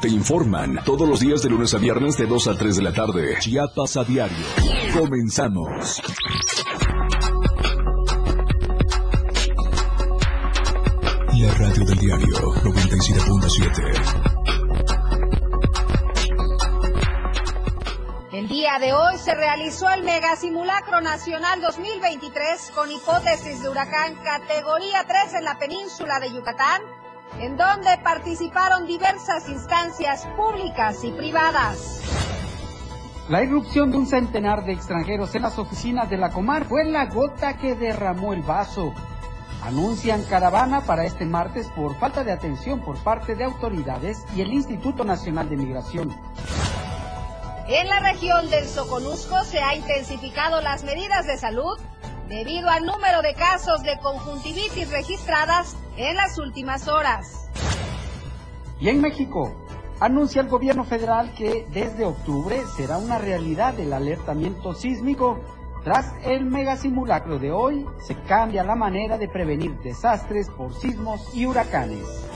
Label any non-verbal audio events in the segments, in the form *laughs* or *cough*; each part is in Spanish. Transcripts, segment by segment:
te informan. Todos los días de lunes a viernes de 2 a 3 de la tarde. Chiapas a diario. Comenzamos. La radio del diario 97.7. El día de hoy se realizó el Mega Simulacro Nacional 2023 con hipótesis de huracán categoría 3 en la península de Yucatán, en donde participaron diversas instancias públicas y privadas. La irrupción de un centenar de extranjeros en las oficinas de la Comar fue la gota que derramó el vaso. Anuncian caravana para este martes por falta de atención por parte de autoridades y el Instituto Nacional de Migración. En la región del Soconusco se ha intensificado las medidas de salud debido al número de casos de conjuntivitis registradas en las últimas horas. Y en México, anuncia el gobierno federal que desde octubre será una realidad el alertamiento sísmico. Tras el megasimulacro de hoy, se cambia la manera de prevenir desastres por sismos y huracanes.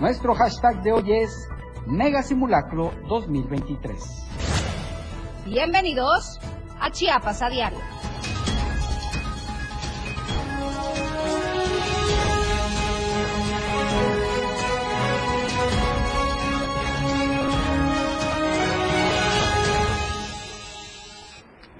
Nuestro hashtag de hoy es Megasimulacro 2023. Bienvenidos a Chiapas a Diario.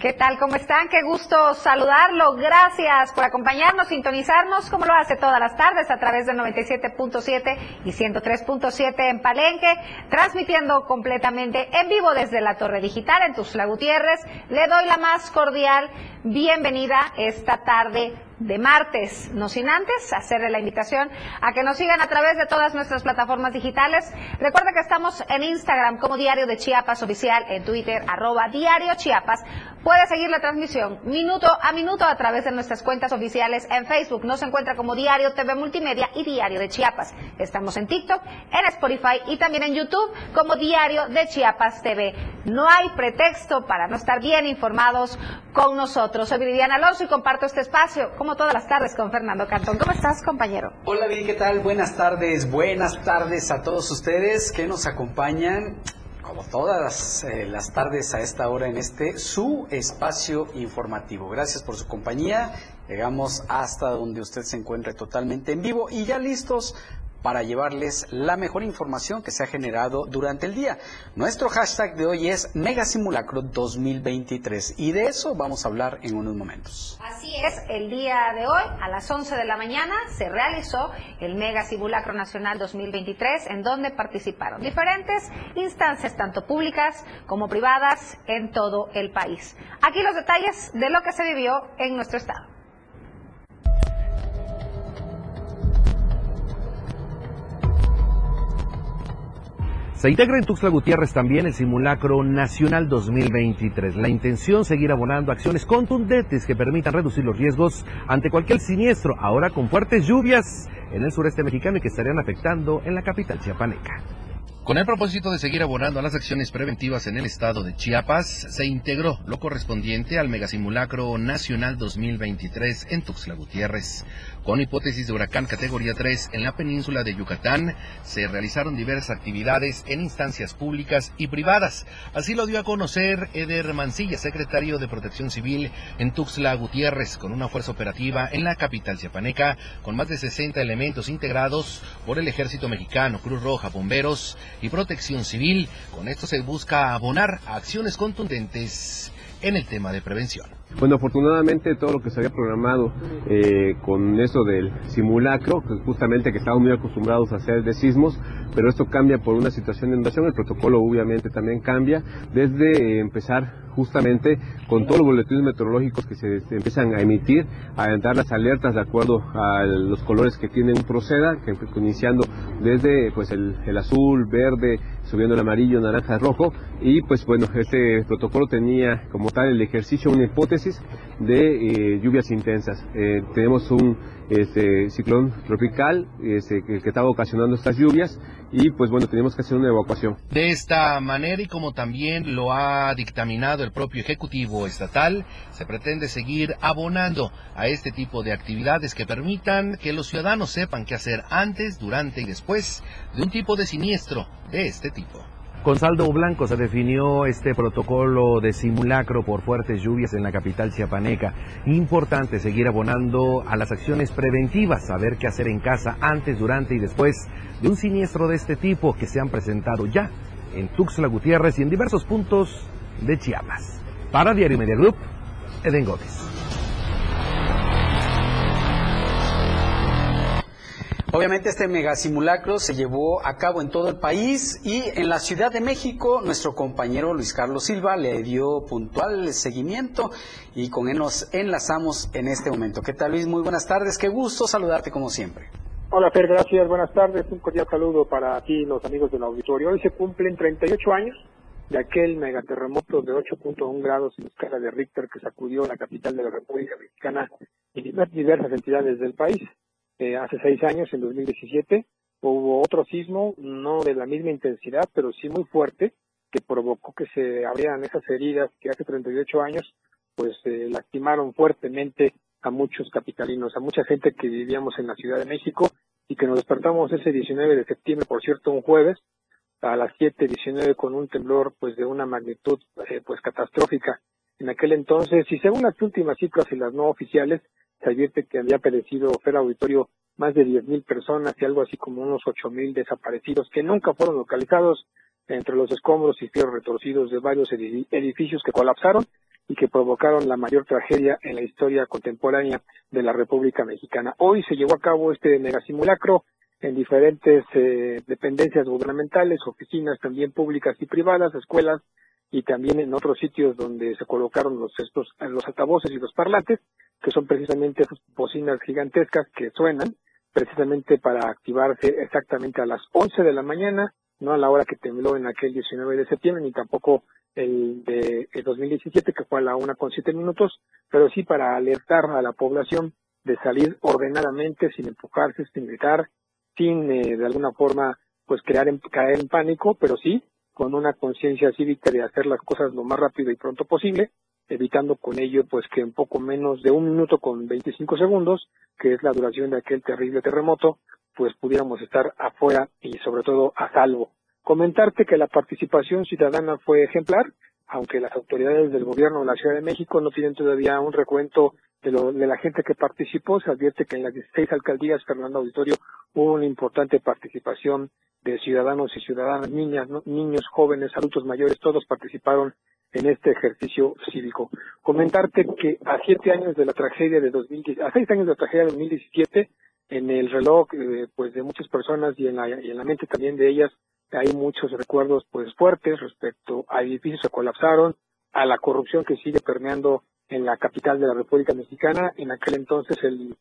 ¿Qué tal? ¿Cómo están? Qué gusto saludarlo. Gracias por acompañarnos, sintonizarnos, como lo hace todas las tardes a través de 97.7 y 103.7 en Palenque, transmitiendo completamente en vivo desde la Torre Digital en Tuxtla Gutiérrez. Le doy la más cordial bienvenida esta tarde de martes, no sin antes hacerle la invitación a que nos sigan a través de todas nuestras plataformas digitales. Recuerda que estamos en Instagram como Diario de Chiapas Oficial, en Twitter arroba Diario Chiapas. Puede seguir la transmisión minuto a minuto a través de nuestras cuentas oficiales en Facebook. Nos encuentra como Diario TV Multimedia y Diario de Chiapas. Estamos en TikTok, en Spotify y también en YouTube como Diario de Chiapas TV. No hay pretexto para no estar bien informados con nosotros. Soy Viviana Alonso y comparto este espacio como todas las tardes con Fernando Cantón. ¿Cómo estás, compañero? Hola, Vivi, ¿qué tal? Buenas tardes, buenas tardes a todos ustedes que nos acompañan como todas eh, las tardes a esta hora en este su espacio informativo. Gracias por su compañía. Llegamos hasta donde usted se encuentre totalmente en vivo y ya listos para llevarles la mejor información que se ha generado durante el día. Nuestro hashtag de hoy es Megasimulacro 2023 y de eso vamos a hablar en unos momentos. Así es, el día de hoy a las 11 de la mañana se realizó el Megasimulacro Nacional 2023 en donde participaron diferentes instancias tanto públicas como privadas en todo el país. Aquí los detalles de lo que se vivió en nuestro estado. Se integra en Tuxtla Gutiérrez también el simulacro nacional 2023. La intención seguir abonando acciones contundentes que permitan reducir los riesgos ante cualquier siniestro, ahora con fuertes lluvias en el sureste mexicano y que estarían afectando en la capital chiapaneca. Con el propósito de seguir abonando a las acciones preventivas en el estado de Chiapas, se integró lo correspondiente al Megasimulacro Nacional 2023 en Tuxtla Gutiérrez. Con hipótesis de huracán categoría 3 en la península de Yucatán, se realizaron diversas actividades en instancias públicas y privadas. Así lo dio a conocer Eder Mancilla, secretario de Protección Civil en Tuxtla Gutiérrez, con una fuerza operativa en la capital chiapaneca, con más de 60 elementos integrados por el Ejército Mexicano, Cruz Roja, Bomberos y Protección Civil. Con esto se busca abonar acciones contundentes en el tema de prevención. Bueno, afortunadamente todo lo que se había programado eh, con eso del simulacro, justamente que estábamos muy acostumbrados a hacer de sismos, pero esto cambia por una situación de inundación, el protocolo obviamente también cambia, desde eh, empezar justamente con todos los boletines meteorológicos que se, empiezan a emitir, a dar las alertas de acuerdo a los colores que tienen proceda, que iniciando desde pues el azul, verde, subiendo el amarillo, naranja, rojo, y pues bueno, este protocolo tenía como tal el ejercicio una hipótesis de eh, lluvias intensas. Eh, tenemos un este, ciclón tropical este, que, estaba ocasionando estas lluvias y pues bueno, tenemos que hacer una evacuación. De esta manera y como también lo ha dictaminado el propio Ejecutivo Estatal, se pretende seguir abonando a este tipo de actividades que permitan que los ciudadanos sepan qué hacer antes, durante y después de un tipo de siniestro de este tipo. Con saldo blanco se definió este protocolo de simulacro por fuertes lluvias en la capital chiapaneca. Importante seguir abonando a las acciones preventivas, saber qué hacer en casa antes, durante y después de un siniestro de este tipo que se han presentado ya en Tuxtla Gutiérrez y en diversos puntos de Chiapas. Para Diario Media Group, Eden Gómez. Obviamente este megasimulacro se llevó a cabo en todo el país y en la Ciudad de México nuestro compañero Luis Carlos Silva le dio puntual seguimiento y con él nos enlazamos en este momento. ¿Qué tal Luis? Muy buenas tardes, qué gusto saludarte como siempre. Hola Fer, gracias, buenas tardes, un cordial saludo para ti los amigos del auditorio. Hoy se cumplen 38 años de aquel megaterremoto de 8.1 grados en escala de Richter que sacudió la capital de la República Mexicana y diversas entidades del país. Eh, hace seis años, en 2017, hubo otro sismo, no de la misma intensidad, pero sí muy fuerte, que provocó que se abrieran esas heridas que hace 38 años, pues eh, lastimaron fuertemente a muchos capitalinos, a mucha gente que vivíamos en la Ciudad de México y que nos despertamos ese 19 de septiembre, por cierto, un jueves, a las 7.19 con un temblor pues de una magnitud eh, pues catastrófica. En aquel entonces y según las últimas cifras y las no oficiales se advierte que había perecido Fer Auditorio más de 10.000 personas y algo así como unos 8.000 desaparecidos que nunca fueron localizados entre los escombros y fierros retorcidos de varios edificios que colapsaron y que provocaron la mayor tragedia en la historia contemporánea de la República Mexicana. Hoy se llevó a cabo este megasimulacro en diferentes eh, dependencias gubernamentales, oficinas también públicas y privadas, escuelas y también en otros sitios donde se colocaron los estos los altavoces y los parlantes que son precisamente esas bocinas gigantescas que suenan precisamente para activarse exactamente a las 11 de la mañana, no a la hora que tembló en aquel 19 de septiembre, ni tampoco el de el 2017, que fue a la una con siete minutos, pero sí para alertar a la población de salir ordenadamente, sin empujarse, sin gritar, sin eh, de alguna forma pues crear en, caer en pánico, pero sí con una conciencia cívica de hacer las cosas lo más rápido y pronto posible evitando con ello pues que en poco menos de un minuto con 25 segundos, que es la duración de aquel terrible terremoto, pues pudiéramos estar afuera y sobre todo a salvo. Comentarte que la participación ciudadana fue ejemplar, aunque las autoridades del gobierno de la Ciudad de México no tienen todavía un recuento de, lo, de la gente que participó, se advierte que en las 16 alcaldías, Fernando Auditorio, hubo una importante participación de ciudadanos y ciudadanas, niñas, niños, jóvenes, adultos mayores, todos participaron en este ejercicio cívico. Comentarte que a siete años de la tragedia de 2017, a seis años de la tragedia de 2017, en el reloj eh, pues de muchas personas y en, la, y en la mente también de ellas hay muchos recuerdos pues fuertes respecto a edificios que colapsaron, a la corrupción que sigue permeando en la capital de la República Mexicana. En aquel entonces el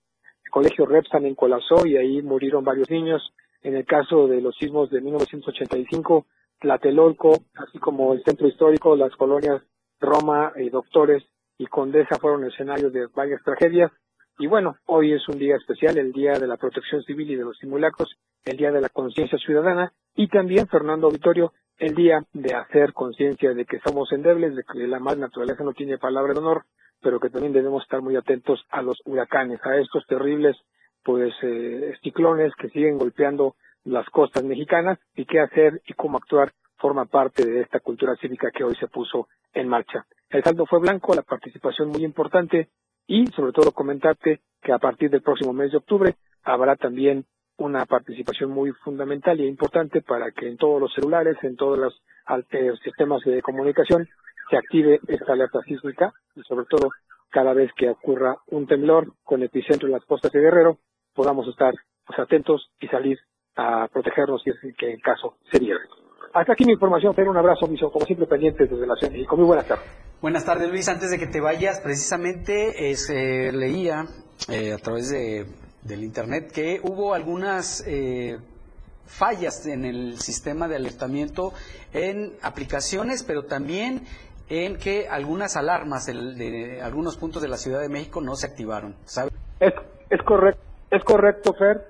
colegio Repsan colapsó y ahí murieron varios niños. En el caso de los sismos de 1985 Tlatelolco, así como el centro histórico, las colonias Roma, y Doctores y Condesa fueron escenarios de varias tragedias. Y bueno, hoy es un día especial, el Día de la Protección Civil y de los Simulacros, el Día de la Conciencia Ciudadana y también, Fernando Auditorio, el día de hacer conciencia de que somos endebles, de que la más naturaleza no tiene palabra de honor, pero que también debemos estar muy atentos a los huracanes, a estos terribles pues eh, ciclones que siguen golpeando las costas mexicanas y qué hacer y cómo actuar forma parte de esta cultura cívica que hoy se puso en marcha. El saldo fue blanco, la participación muy importante y sobre todo comentarte que a partir del próximo mes de octubre habrá también una participación muy fundamental y importante para que en todos los celulares, en todos los sistemas de comunicación se active esta alerta sísmica y sobre todo cada vez que ocurra un temblor con epicentro en las costas de Guerrero podamos estar pues, atentos y salir a protegernos si es que el caso sería. Hasta aquí mi información, pero un abrazo, miso, como siempre pendientes desde la Ciudad de Muy buenas tardes. Buenas tardes, Luis. Antes de que te vayas, precisamente eh, leía eh, a través de, del Internet que hubo algunas eh, fallas en el sistema de alertamiento en aplicaciones, pero también en que algunas alarmas de, algunos puntos de la Ciudad de México no se activaron. Es, es, correcto, es correcto, Fer.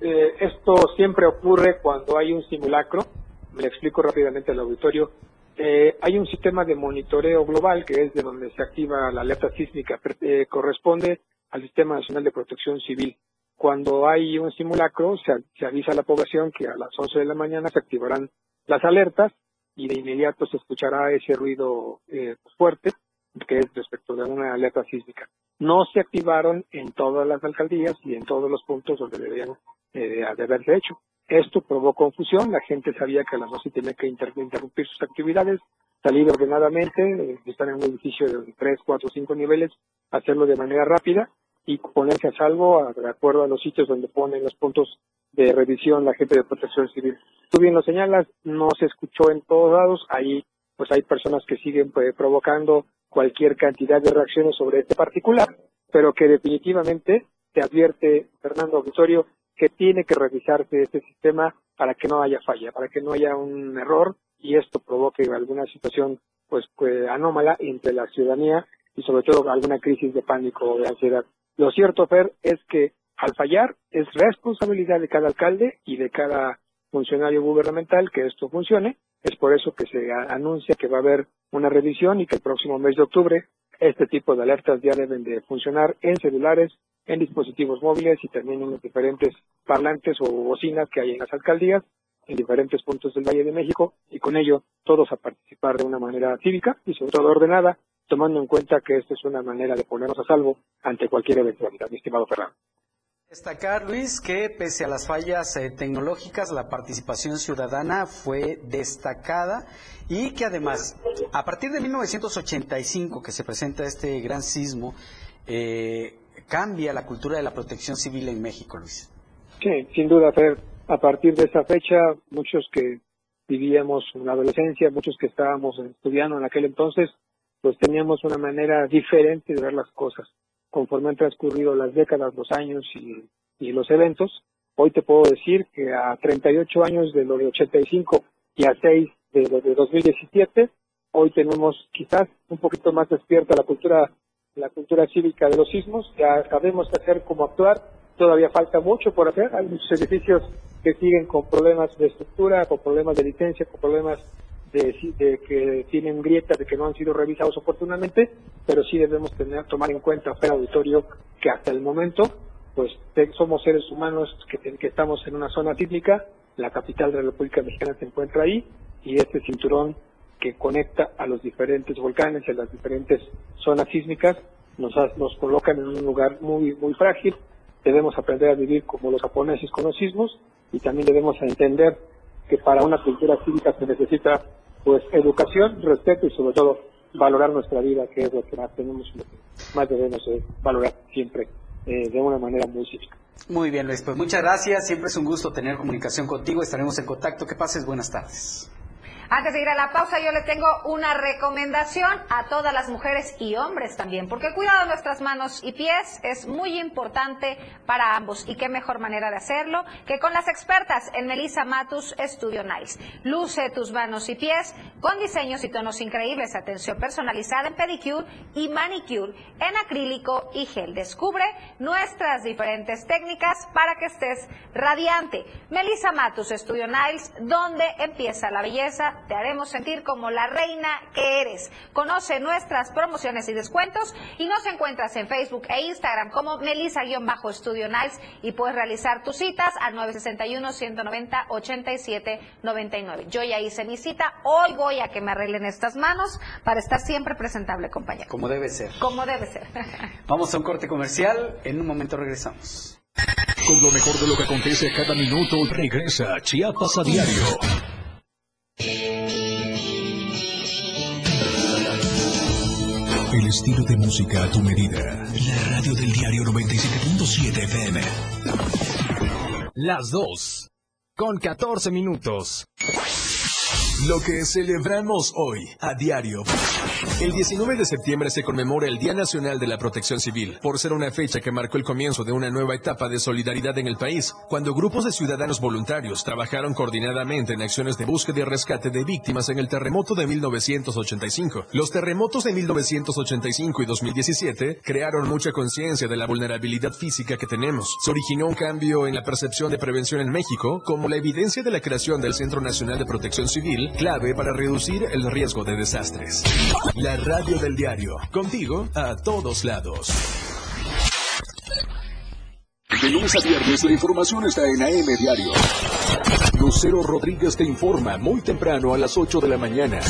Eh, esto siempre ocurre cuando hay un simulacro. Me explico rápidamente al auditorio. Eh, hay un sistema de monitoreo global que es de donde se activa la alerta sísmica. Eh, corresponde al Sistema Nacional de Protección Civil. Cuando hay un simulacro, se, avisa a la población que a las 11 de la mañana se activarán las alertas y de inmediato se escuchará ese ruido eh, fuerte que es respecto de una alerta sísmica. No se activaron en todas las alcaldías y en todos los puntos donde deberían eh, haberse hecho. Esto provocó confusión, la gente sabía que a las 12 tenía que interrumpir sus actividades, salir ordenadamente, eh, estar en un edificio de 3, 4, 5 niveles, hacerlo de manera rápida y ponerse a salvo de acuerdo a los sitios donde ponen los puntos de revisión la gente de protección civil. Tú bien lo señalas, no se escuchó en todos lados, ahí pues hay personas que siguen pues, provocando cualquier cantidad de reacciones sobre este particular, pero que definitivamente te advierte Fernando Auditorio que tiene que revisarse este sistema para que no haya falla, para que no haya un error y esto provoque alguna situación pues, pues anómala entre la ciudadanía y sobre todo alguna crisis de pánico o de ansiedad. Lo cierto, Fer, es que al fallar es responsabilidad de cada alcalde y de cada funcionario gubernamental que esto funcione. Es por eso que se anuncia que va a haber una revisión y que el próximo mes de octubre este tipo de alertas ya deben de funcionar en celulares, en dispositivos móviles y también en los diferentes parlantes o bocinas que hay en las alcaldías en diferentes puntos del Valle de México y con ello todos a participar de una manera cívica y sobre todo ordenada, tomando en cuenta que esta es una manera de ponernos a salvo ante cualquier eventualidad, mi estimado Fernando. Destacar, Luis, que pese a las fallas eh, tecnológicas, la participación ciudadana fue destacada y que además, a partir de 1985 que se presenta este gran sismo, eh, cambia la cultura de la protección civil en México, Luis. Sí, sin duda, Fer. A partir de esa fecha, muchos que vivíamos en la adolescencia, muchos que estábamos estudiando en aquel entonces, pues teníamos una manera diferente de ver las cosas. Conforme han transcurrido las décadas, los años y, los eventos. Hoy te puedo decir que a 38 años de lo de 85 y a 6 de lo de 2017, hoy tenemos quizás un poquito más despierta la cultura la cultura cívica de los sismos, ya sabemos hacer, cómo actuar, todavía falta mucho por hacer, hay muchos edificios que siguen con problemas de estructura, con problemas de licencia, con problemas de, que tienen grietas, de que no han sido revisados oportunamente, pero sí debemos tener, tomar en cuenta, Fer Auditorio, que hasta el momento, pues somos seres humanos que, que estamos en una zona sísmica, la capital de la República Mexicana se encuentra ahí, y este cinturón que conecta a los diferentes volcanes, a las diferentes zonas sísmicas, nos, nos colocan en un lugar muy, muy frágil. Debemos aprender a vivir como los japoneses con los sismos y también debemos entender que para una cultura cívica se necesita pues educación, respeto y sobre todo valorar nuestra vida, que es lo que más tenemos, más debemos valorar siempre eh, de una manera muy cívica. Muy bien, Luis, pues muchas gracias, siempre es un gusto tener comunicación contigo, estaremos en contacto, que pases buenas tardes. Antes de ir a la pausa, yo le tengo una recomendación a todas las mujeres y hombres también, porque cuidado de nuestras manos y pies es muy importante para ambos. Y qué mejor manera de hacerlo que con las expertas en Melissa Matus Studio Nice. Luce tus manos y pies con diseños y tonos increíbles, atención personalizada en pedicure y manicure, en acrílico y gel. Descubre nuestras diferentes técnicas para que estés radiante. Melissa Matus Studio Nice, donde empieza la belleza te haremos sentir como la reina que eres. Conoce nuestras promociones y descuentos y nos encuentras en Facebook e Instagram como Melissa-Studio Nice y puedes realizar tus citas al 961-190-8799. Yo ya hice mi cita, hoy voy a que me arreglen estas manos para estar siempre presentable, compañero. Como debe ser. Como debe ser. *laughs* Vamos a un corte comercial, en un momento regresamos. Con lo mejor de lo que acontece cada minuto, regresa Chiapas a diario. El estilo de música a tu medida. La radio del diario 97.7 FM. Las dos. Con 14 minutos. Lo que celebramos hoy, a diario. El 19 de septiembre se conmemora el Día Nacional de la Protección Civil, por ser una fecha que marcó el comienzo de una nueva etapa de solidaridad en el país, cuando grupos de ciudadanos voluntarios trabajaron coordinadamente en acciones de búsqueda y rescate de víctimas en el terremoto de 1985. Los terremotos de 1985 y 2017 crearon mucha conciencia de la vulnerabilidad física que tenemos. Se originó un cambio en la percepción de prevención en México, como la evidencia de la creación del Centro Nacional de Protección Civil, clave para reducir el riesgo de desastres. La radio del diario, contigo a todos lados. De lunes a viernes la información está en AM Diario. Lucero Rodríguez te informa muy temprano a las 8 de la mañana.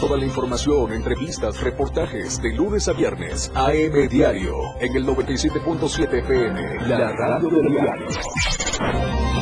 Toda la información, entrevistas, reportajes de lunes a viernes. AM Diario en el 97.7 FM. La radio del diario.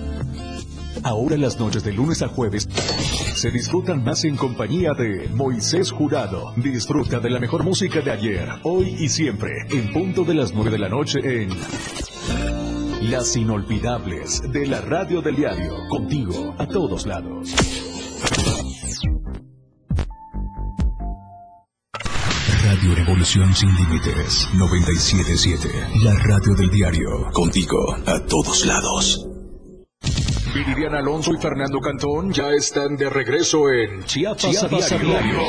Ahora las noches de lunes a jueves se disfrutan más en compañía de Moisés Jurado. Disfruta de la mejor música de ayer, hoy y siempre, en punto de las 9 de la noche en Las Inolvidables de la Radio del Diario. Contigo a todos lados. Radio Revolución Sin Límites 977. La radio del diario. Contigo a todos lados. Viridiana Alonso y Fernando Cantón ya están de regreso en Chiapas, Chiapas a a diario.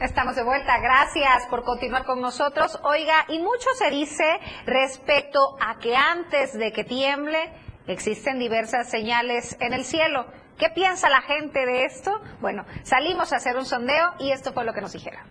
Estamos de vuelta, gracias por continuar con nosotros. Oiga, y mucho se dice respecto a que antes de que tiemble existen diversas señales en el cielo. ¿Qué piensa la gente de esto? Bueno, salimos a hacer un sondeo y esto fue lo que nos dijeron.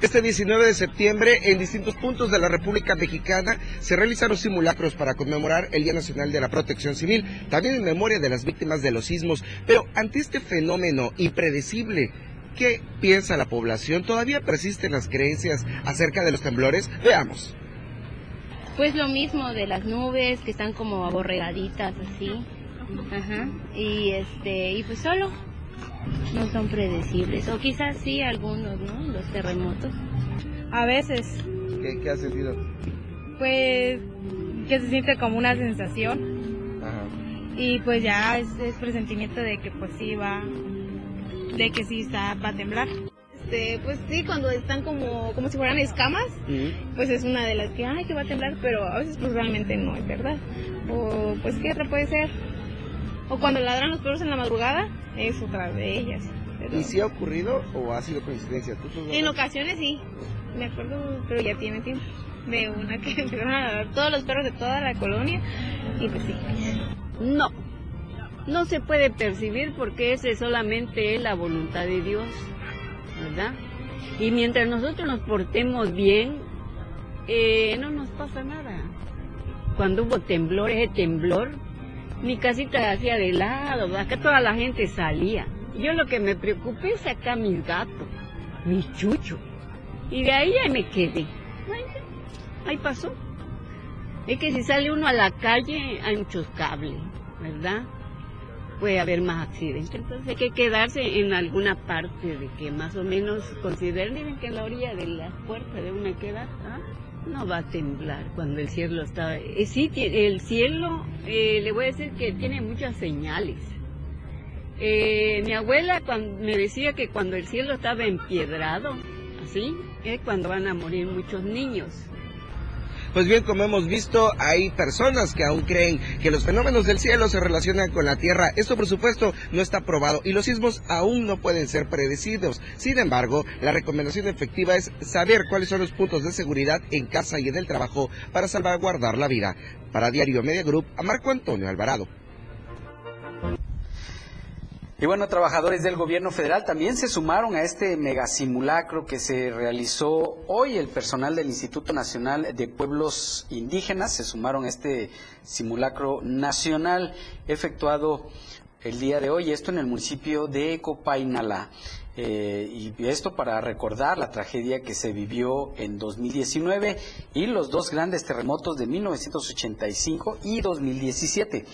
Este 19 de septiembre, en distintos puntos de la República Mexicana, se realizaron simulacros para conmemorar el Día Nacional de la Protección Civil, también en memoria de las víctimas de los sismos. Pero ante este fenómeno impredecible, ¿qué piensa la población? ¿Todavía persisten las creencias acerca de los temblores? Veamos. Pues lo mismo de las nubes que están como aborregaditas así. Ajá. Y este, y pues solo no son predecibles. O quizás sí algunos, ¿no? Los terremotos. A veces, ¿Qué, qué has sentido? pues, que se siente como una sensación Ajá. y pues ya es, es presentimiento de que pues sí va, de que sí está, va a temblar. Este, pues sí, cuando están como, como si fueran escamas, pues es una de las que, ay, que va a temblar, pero a veces pues realmente no es verdad. O pues, ¿qué otra puede ser? O cuando ladran los perros en la madrugada, es otra de ellas. Pero ¿Y si ha ocurrido o ha sido coincidencia? ¿Tú sos- en ocasiones sí, me acuerdo, pero ya tiene tiempo, de una que *laughs* empezaron a ladrar todos los perros de toda la colonia, y pues sí. No, no se puede percibir porque ese solamente es la voluntad de Dios, ¿verdad? Y mientras nosotros nos portemos bien, eh, no nos pasa nada. Cuando hubo temblor, ese temblor, mi casita hacía de lado, acá toda la gente salía. Yo lo que me preocupé es sacar mis gatos, mis chuchos. Y de ahí ahí me quedé. Bueno, ahí pasó. Es que si sale uno a la calle hay muchos cables, ¿verdad? Puede haber más accidentes. Entonces hay que quedarse en alguna parte de que más o menos consideren que la orilla de la puerta de una queda, ¿ah? no va a temblar cuando el cielo está... eh, sí, el cielo, eh, le voy a decir que tiene muchas señales. Eh, mi abuela me decía que cuando el cielo estaba empiedrado, así, es cuando van a morir muchos niños. Pues bien, como hemos visto, hay personas que aún creen que los fenómenos del cielo se relacionan con la Tierra. Esto, por supuesto, no está probado y los sismos aún no pueden ser predecidos. Sin embargo, la recomendación efectiva es saber cuáles son los puntos de seguridad en casa y en el trabajo para salvaguardar la vida. Para Diario Media Group, a Marco Antonio Alvarado. Y bueno, trabajadores del gobierno federal también se sumaron a este megasimulacro que se realizó hoy. El personal del Instituto Nacional de Pueblos Indígenas se sumaron a este simulacro nacional efectuado el día de hoy, esto en el municipio de Copainalá. Eh, y esto para recordar la tragedia que se vivió en 2019 y los dos grandes terremotos de 1985 y 2017.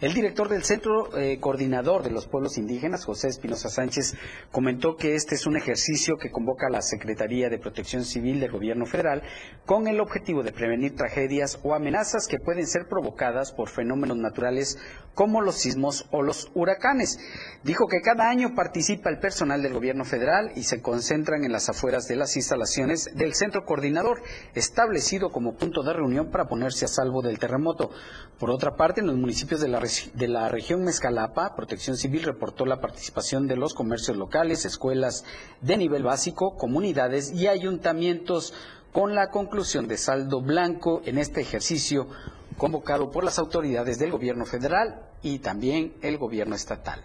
El director del Centro eh, Coordinador de los Pueblos Indígenas, José Espinosa Sánchez, comentó que este es un ejercicio que convoca a la Secretaría de Protección Civil del Gobierno Federal con el objetivo de prevenir tragedias o amenazas que pueden ser provocadas por fenómenos naturales como los sismos o los huracanes. Dijo que cada año participa el personal del gobierno federal y se concentran en las afueras de las instalaciones del centro coordinador, establecido como punto de reunión para ponerse a salvo del terremoto. Por otra parte, en los municipios de la, de la región Mezcalapa, Protección Civil reportó la participación de los comercios locales, escuelas de nivel básico, comunidades y ayuntamientos con la conclusión de saldo blanco en este ejercicio convocado por las autoridades del gobierno federal y también el gobierno estatal.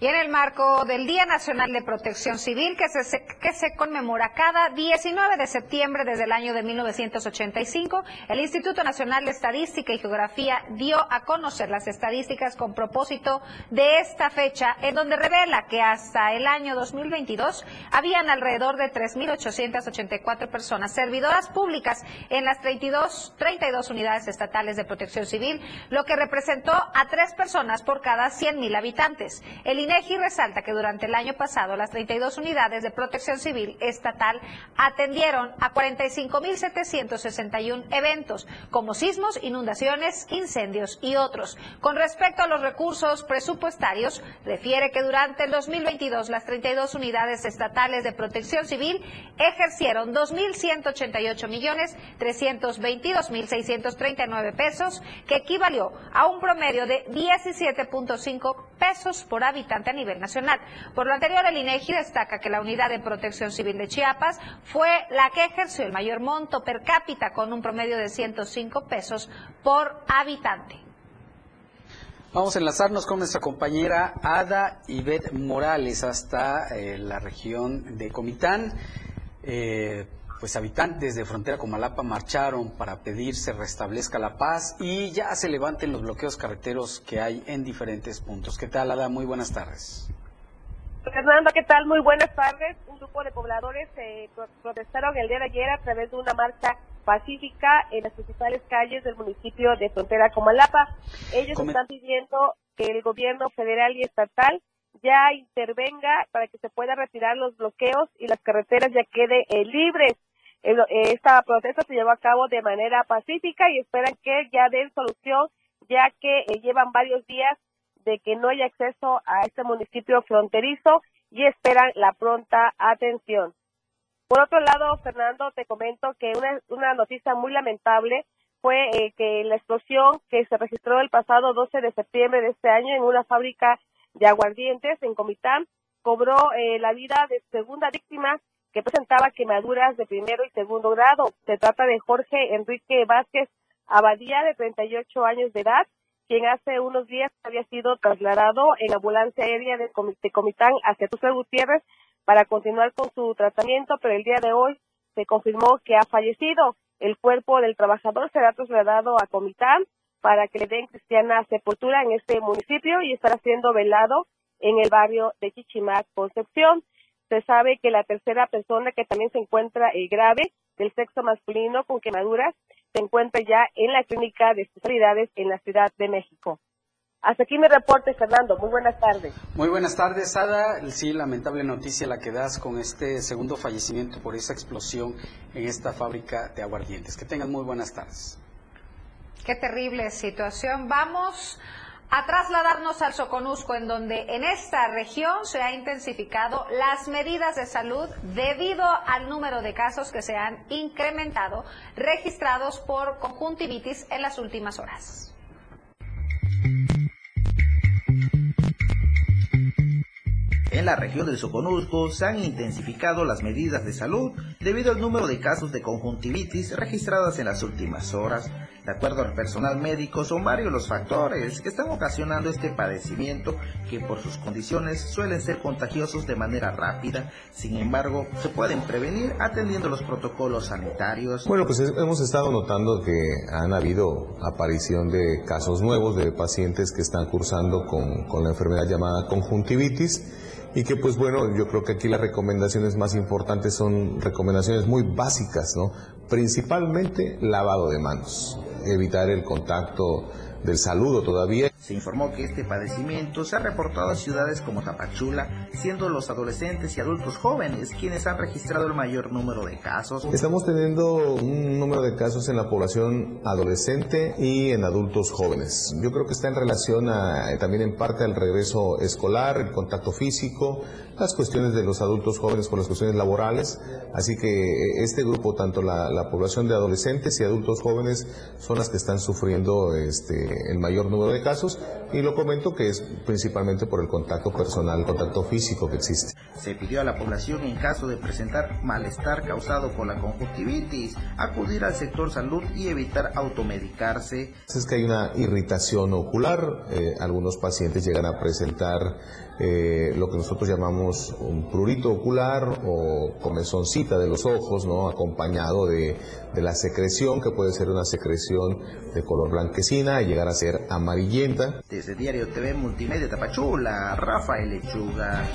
Y en el marco del Día Nacional de Protección Civil, que se, que se conmemora cada 19 de septiembre desde el año de 1985, el Instituto Nacional de Estadística y Geografía dio a conocer las estadísticas con propósito de esta fecha, en donde revela que hasta el año 2022 habían alrededor de 3.884 personas servidoras públicas en las 32, 32 unidades estatales de protección civil, lo que representó a tres personas por cada 100.000 habitantes. INEGI resalta que durante el año pasado las 32 unidades de protección civil estatal atendieron a 45.761 eventos, como sismos, inundaciones, incendios y otros. Con respecto a los recursos presupuestarios, refiere que durante el 2022 las 32 unidades estatales de protección civil ejercieron 2.188 millones 322.639 pesos, que equivalió a un promedio de 17.5 pesos por habitante a nivel nacional. Por lo anterior, el INEGI destaca que la Unidad de Protección Civil de Chiapas fue la que ejerció el mayor monto per cápita con un promedio de 105 pesos por habitante. Vamos a enlazarnos con nuestra compañera Ada Ivette Morales hasta eh, la región de Comitán. Eh, pues habitantes de frontera Comalapa marcharon para pedir se restablezca la paz y ya se levanten los bloqueos carreteros que hay en diferentes puntos. ¿Qué tal, Ada? Muy buenas tardes. Fernando, ¿qué tal? Muy buenas tardes. Un grupo de pobladores eh, protestaron el día de ayer a través de una marcha pacífica en las principales calles del municipio de Frontera Comalapa. Ellos están pidiendo que el gobierno federal y estatal ya intervenga para que se pueda retirar los bloqueos y las carreteras ya quede eh, libres. Esta protesta se llevó a cabo de manera pacífica y esperan que ya den solución, ya que eh, llevan varios días de que no hay acceso a este municipio fronterizo y esperan la pronta atención. Por otro lado, Fernando, te comento que una, una noticia muy lamentable fue eh, que la explosión que se registró el pasado 12 de septiembre de este año en una fábrica de aguardientes en Comitán cobró eh, la vida de segunda víctima que presentaba quemaduras de primero y segundo grado. Se trata de Jorge Enrique Vázquez Abadía, de 38 años de edad, quien hace unos días había sido trasladado en ambulancia aérea de, Comitán hacia Tuxtla Gutiérrez para continuar con su tratamiento, pero el día de hoy se confirmó que ha fallecido. El cuerpo del trabajador será trasladado a Comitán para que le den cristiana sepultura en este municipio y estará siendo velado en el barrio de Chichimac, Concepción. Se sabe que la tercera persona que también se encuentra eh, grave del sexo masculino con quemaduras se encuentra ya en la clínica de especialidades en la Ciudad de México. Hasta aquí mi reporte, Fernando. Muy buenas tardes. Muy buenas tardes, Ada. Sí, lamentable noticia la que das con este segundo fallecimiento por esa explosión en esta fábrica de aguardientes. Que tengan muy buenas tardes. Qué terrible situación. Vamos a trasladarnos al Soconusco, en donde en esta región se ha intensificado las medidas de salud debido al número de casos que se han incrementado registrados por conjuntivitis en las últimas horas. En la región del Soconusco se han intensificado las medidas de salud debido al número de casos de conjuntivitis registradas en las últimas horas. De acuerdo al personal médico, son varios los factores que están ocasionando este padecimiento que por sus condiciones suelen ser contagiosos de manera rápida. Sin embargo, se pueden prevenir atendiendo los protocolos sanitarios. Bueno, pues hemos estado notando que han habido aparición de casos nuevos de pacientes que están cursando con, con la enfermedad llamada conjuntivitis y que pues bueno, yo creo que aquí las recomendaciones más importantes son recomendaciones muy básicas, ¿no? Principalmente lavado de manos, evitar el contacto del saludo todavía. Se informó que este padecimiento se ha reportado en ciudades como Tapachula, siendo los adolescentes y adultos jóvenes quienes han registrado el mayor número de casos. Estamos teniendo un número de casos en la población adolescente y en adultos jóvenes. Yo creo que está en relación a, también en parte al regreso escolar, el contacto físico, las cuestiones de los adultos jóvenes con las cuestiones laborales. Así que eh, este grupo, tanto la, la población de adolescentes y adultos jóvenes, son las que están sufriendo este, el mayor número de casos y lo comento que es principalmente por el contacto personal, el contacto físico que existe. Se pidió a la población en caso de presentar malestar causado por la conjuntivitis, acudir al sector salud y evitar automedicarse. Es que hay una irritación ocular, eh, algunos pacientes llegan a presentar eh, lo que nosotros llamamos un prurito ocular o comezoncita de los ojos, ¿no? acompañado de, de la secreción, que puede ser una secreción de color blanquecina y llegar a ser amarillenta. Desde Diario TV Multimedia Tapachula, Rafael Lechuga.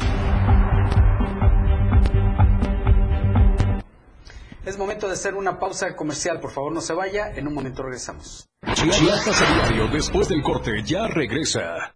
Es momento de hacer una pausa comercial, por favor no se vaya, en un momento regresamos. Chiapas a diario, después del corte, ya regresa.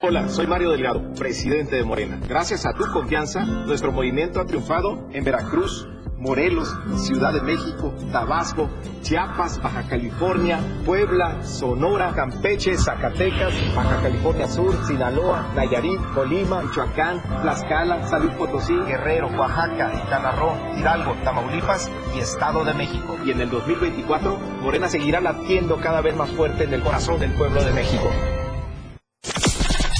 Hola, soy Mario Delgado, presidente de Morena. Gracias a tu confianza, nuestro movimiento ha triunfado en Veracruz, Morelos, Ciudad de México, Tabasco, Chiapas, Baja California, Puebla, Sonora, Campeche, Zacatecas, Baja California Sur, Sinaloa, Nayarit, Colima, Michoacán, Tlaxcala, San Luis Potosí, Guerrero, Oaxaca, Quintana Hidalgo, Tamaulipas y Estado de México. Y en el 2024, Morena seguirá latiendo cada vez más fuerte en el corazón del pueblo de México.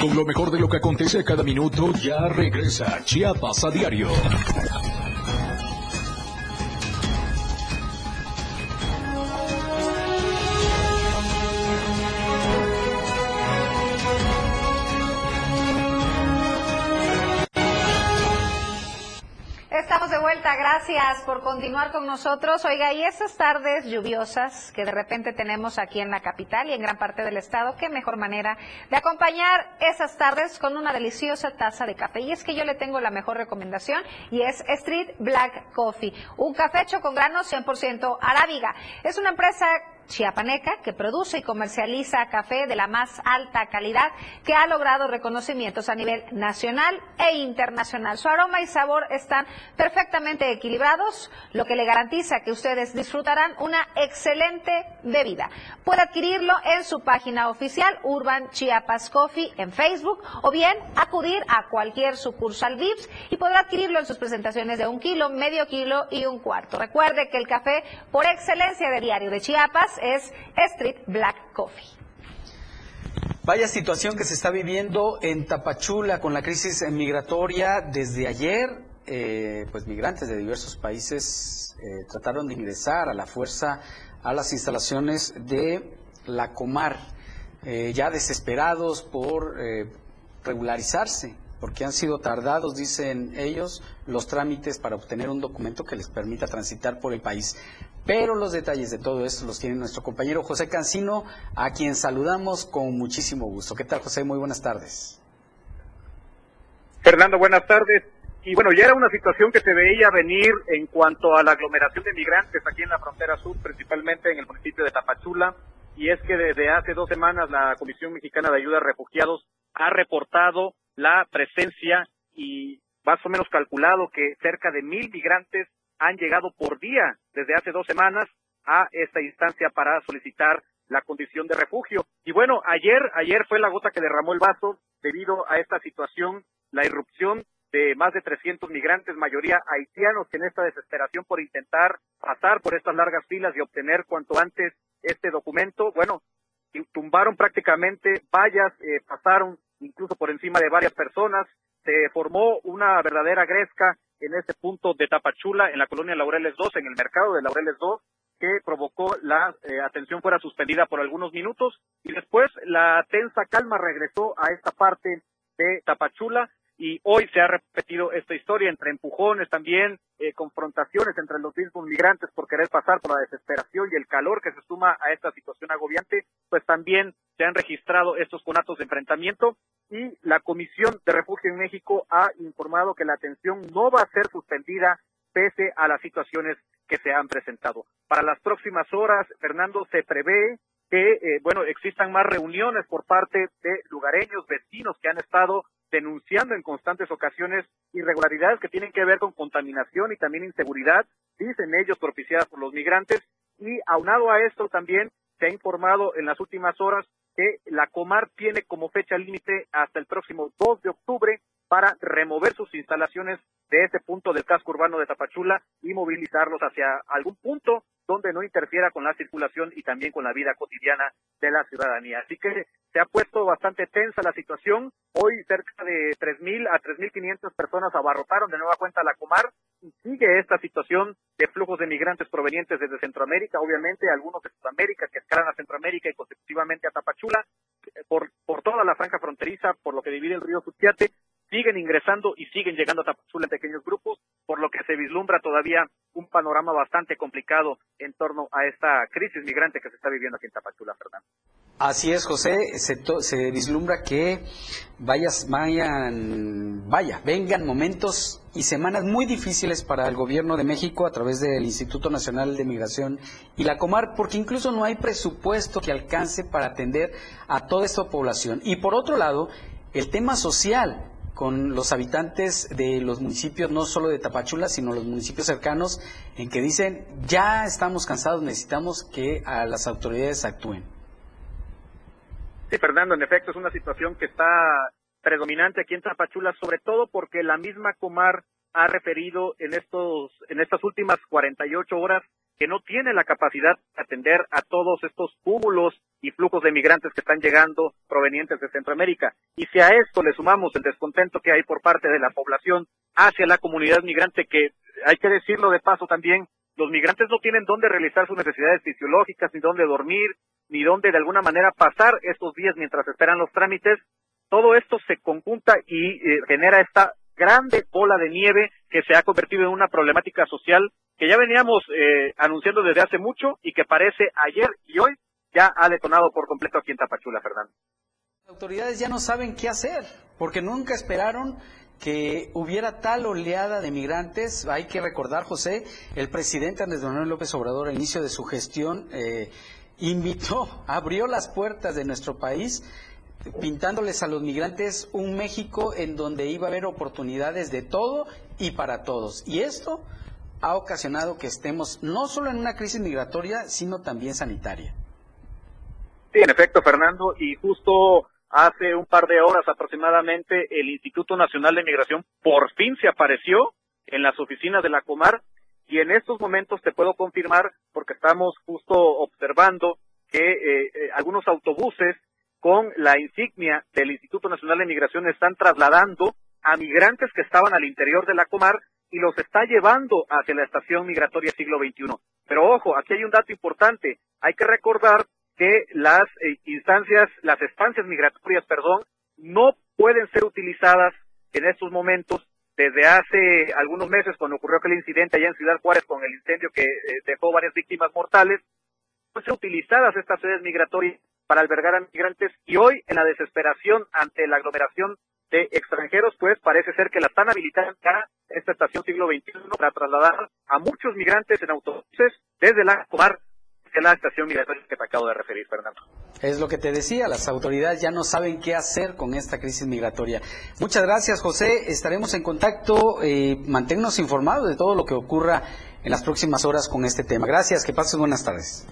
Con lo mejor de lo que acontece a cada minuto, ya regresa Chiapas a diario. Gracias por continuar con nosotros. Oiga, y esas tardes lluviosas que de repente tenemos aquí en la capital y en gran parte del estado, qué mejor manera de acompañar esas tardes con una deliciosa taza de café. Y es que yo le tengo la mejor recomendación y es Street Black Coffee, un café hecho con granos 100% arábiga. Es una empresa chiapaneca que produce y comercializa café de la más alta calidad que ha logrado reconocimientos a nivel nacional e internacional. Su aroma y sabor están perfectamente equilibrados, lo que le garantiza que ustedes disfrutarán una excelente bebida. Puede adquirirlo en su página oficial Urban Chiapas Coffee en Facebook o bien acudir a cualquier sucursal VIPS y podrá adquirirlo en sus presentaciones de un kilo, medio kilo y un cuarto. Recuerde que el café por excelencia de diario de Chiapas es Street Black Coffee. Vaya situación que se está viviendo en Tapachula con la crisis migratoria desde ayer. Eh, pues migrantes de diversos países eh, trataron de ingresar a la fuerza a las instalaciones de la Comar, eh, ya desesperados por regularizarse, porque han sido tardados, dicen ellos, los trámites para obtener un documento que les permita transitar por el país. Pero los detalles de todo esto los tiene nuestro compañero José Cancino, a quien saludamos con muchísimo gusto. ¿Qué tal, José? Muy buenas tardes. Fernando, buenas tardes. Y bueno, ya era una situación que se veía venir en cuanto a la aglomeración de migrantes aquí en la frontera sur, principalmente en el municipio de Tapachula. Y es que desde hace dos semanas la Comisión Mexicana de Ayuda a Refugiados ha reportado la presencia y más o menos calculado que cerca de mil migrantes han llegado por día desde hace dos semanas a esta instancia para solicitar la condición de refugio. Y bueno, ayer, ayer fue la gota que derramó el vaso debido a esta situación, la irrupción de más de 300 migrantes, mayoría haitianos, que en esta desesperación por intentar pasar por estas largas filas y obtener cuanto antes este documento, bueno, tumbaron prácticamente vallas, eh, pasaron incluso por encima de varias personas, se formó una verdadera gresca en este punto de Tapachula, en la colonia Laureles 2, en el mercado de Laureles 2, que provocó la eh, atención fuera suspendida por algunos minutos y después la tensa calma regresó a esta parte de Tapachula y hoy se ha repetido esta historia entre empujones también, eh, confrontaciones entre los mismos migrantes por querer pasar por la desesperación y el calor que se suma a esta situación agobiante, pues también se han registrado estos conatos de enfrentamiento y la Comisión de Refugio en México ha informado que la atención no va a ser suspendida pese a las situaciones que se han presentado. Para las próximas horas, Fernando, se prevé que, eh, bueno, existan más reuniones por parte de lugareños, vecinos que han estado denunciando en constantes ocasiones irregularidades que tienen que ver con contaminación y también inseguridad, dicen ellos, propiciadas por los migrantes. Y aunado a esto también se ha informado en las últimas horas que la Comar tiene como fecha límite hasta el próximo 2 de octubre para remover sus instalaciones de ese punto del casco urbano de Tapachula y movilizarlos hacia algún punto donde no interfiera con la circulación y también con la vida cotidiana de la ciudadanía. Así que se ha puesto bastante tensa la situación. Hoy cerca de 3.000 a 3.500 personas abarrotaron de nueva cuenta la Comar y sigue esta situación de flujos de migrantes provenientes desde Centroamérica, obviamente algunos de Sudamérica que escalan a Centroamérica y consecutivamente a Tapachula, por, por toda la franja fronteriza, por lo que divide el río Sutiate, siguen ingresando y siguen llegando a Tapachula en pequeños grupos, por lo que se vislumbra todavía un panorama bastante complicado en torno a esta crisis migrante que se está viviendo aquí en Tapachula, Fernando. Así es, José, se, se vislumbra que vayas, vayan, vaya, vengan momentos y semanas muy difíciles para el gobierno de México a través del Instituto Nacional de Migración y la Comar, porque incluso no hay presupuesto que alcance para atender a toda esta población. Y por otro lado, el tema social, con los habitantes de los municipios, no solo de Tapachula, sino los municipios cercanos, en que dicen, ya estamos cansados, necesitamos que a las autoridades actúen. Sí, Fernando, en efecto es una situación que está predominante aquí en Tapachula, sobre todo porque la misma Comar ha referido en estos en estas últimas 48 horas que no tiene la capacidad de atender a todos estos cúmulos y flujos de migrantes que están llegando provenientes de Centroamérica. Y si a esto le sumamos el descontento que hay por parte de la población hacia la comunidad migrante, que hay que decirlo de paso también, los migrantes no tienen dónde realizar sus necesidades fisiológicas, ni dónde dormir, ni dónde de alguna manera pasar estos días mientras esperan los trámites. Todo esto se conjunta y eh, genera esta grande bola de nieve que se ha convertido en una problemática social que ya veníamos eh, anunciando desde hace mucho y que parece ayer y hoy ya ha detonado por completo aquí en Tapachula, Fernando. Las autoridades ya no saben qué hacer, porque nunca esperaron que hubiera tal oleada de migrantes. Hay que recordar, José, el presidente Andrés Manuel López Obrador al inicio de su gestión eh, invitó, *laughs* abrió las puertas de nuestro país pintándoles a los migrantes un México en donde iba a haber oportunidades de todo y para todos. Y esto ha ocasionado que estemos no solo en una crisis migratoria, sino también sanitaria. Sí, en efecto, Fernando, y justo hace un par de horas aproximadamente el Instituto Nacional de Migración por fin se apareció en las oficinas de la Comar y en estos momentos te puedo confirmar, porque estamos justo observando que eh, eh, algunos autobuses con la insignia del Instituto Nacional de Migración están trasladando a migrantes que estaban al interior de la Comar y los está llevando hacia la estación migratoria siglo XXI. Pero ojo, aquí hay un dato importante. Hay que recordar que las eh, instancias, las estancias migratorias, perdón, no pueden ser utilizadas en estos momentos. Desde hace algunos meses cuando ocurrió aquel incidente allá en Ciudad Juárez con el incendio que eh, dejó varias víctimas mortales, pueden ser utilizadas estas sedes migratorias para albergar a migrantes y hoy en la desesperación ante la aglomeración de extranjeros, pues parece ser que la están habilitando acá, esta estación siglo XXI para trasladar a muchos migrantes en autobuses desde la Comar hacia la estación migratoria que te acabo de referir, Fernando. Es lo que te decía, las autoridades ya no saben qué hacer con esta crisis migratoria. Muchas gracias, José. Estaremos en contacto. Eh, manténnos informados de todo lo que ocurra en las próximas horas con este tema. Gracias, que pases buenas tardes.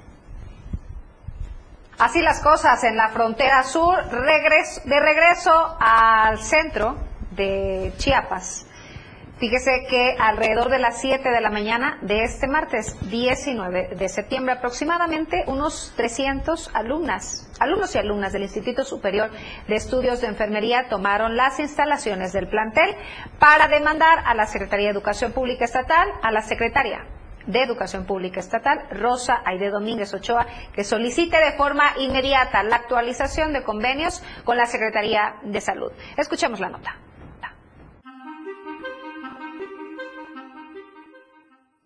Así las cosas en la frontera sur, regreso, de regreso al centro de Chiapas. Fíjese que alrededor de las 7 de la mañana de este martes 19 de septiembre aproximadamente unos 300 alumnas, alumnos y alumnas del Instituto Superior de Estudios de Enfermería tomaron las instalaciones del plantel para demandar a la Secretaría de Educación Pública Estatal, a la secretaria de Educación Pública Estatal, Rosa Aide Domínguez Ochoa, que solicite de forma inmediata la actualización de convenios con la Secretaría de Salud. Escuchemos la nota.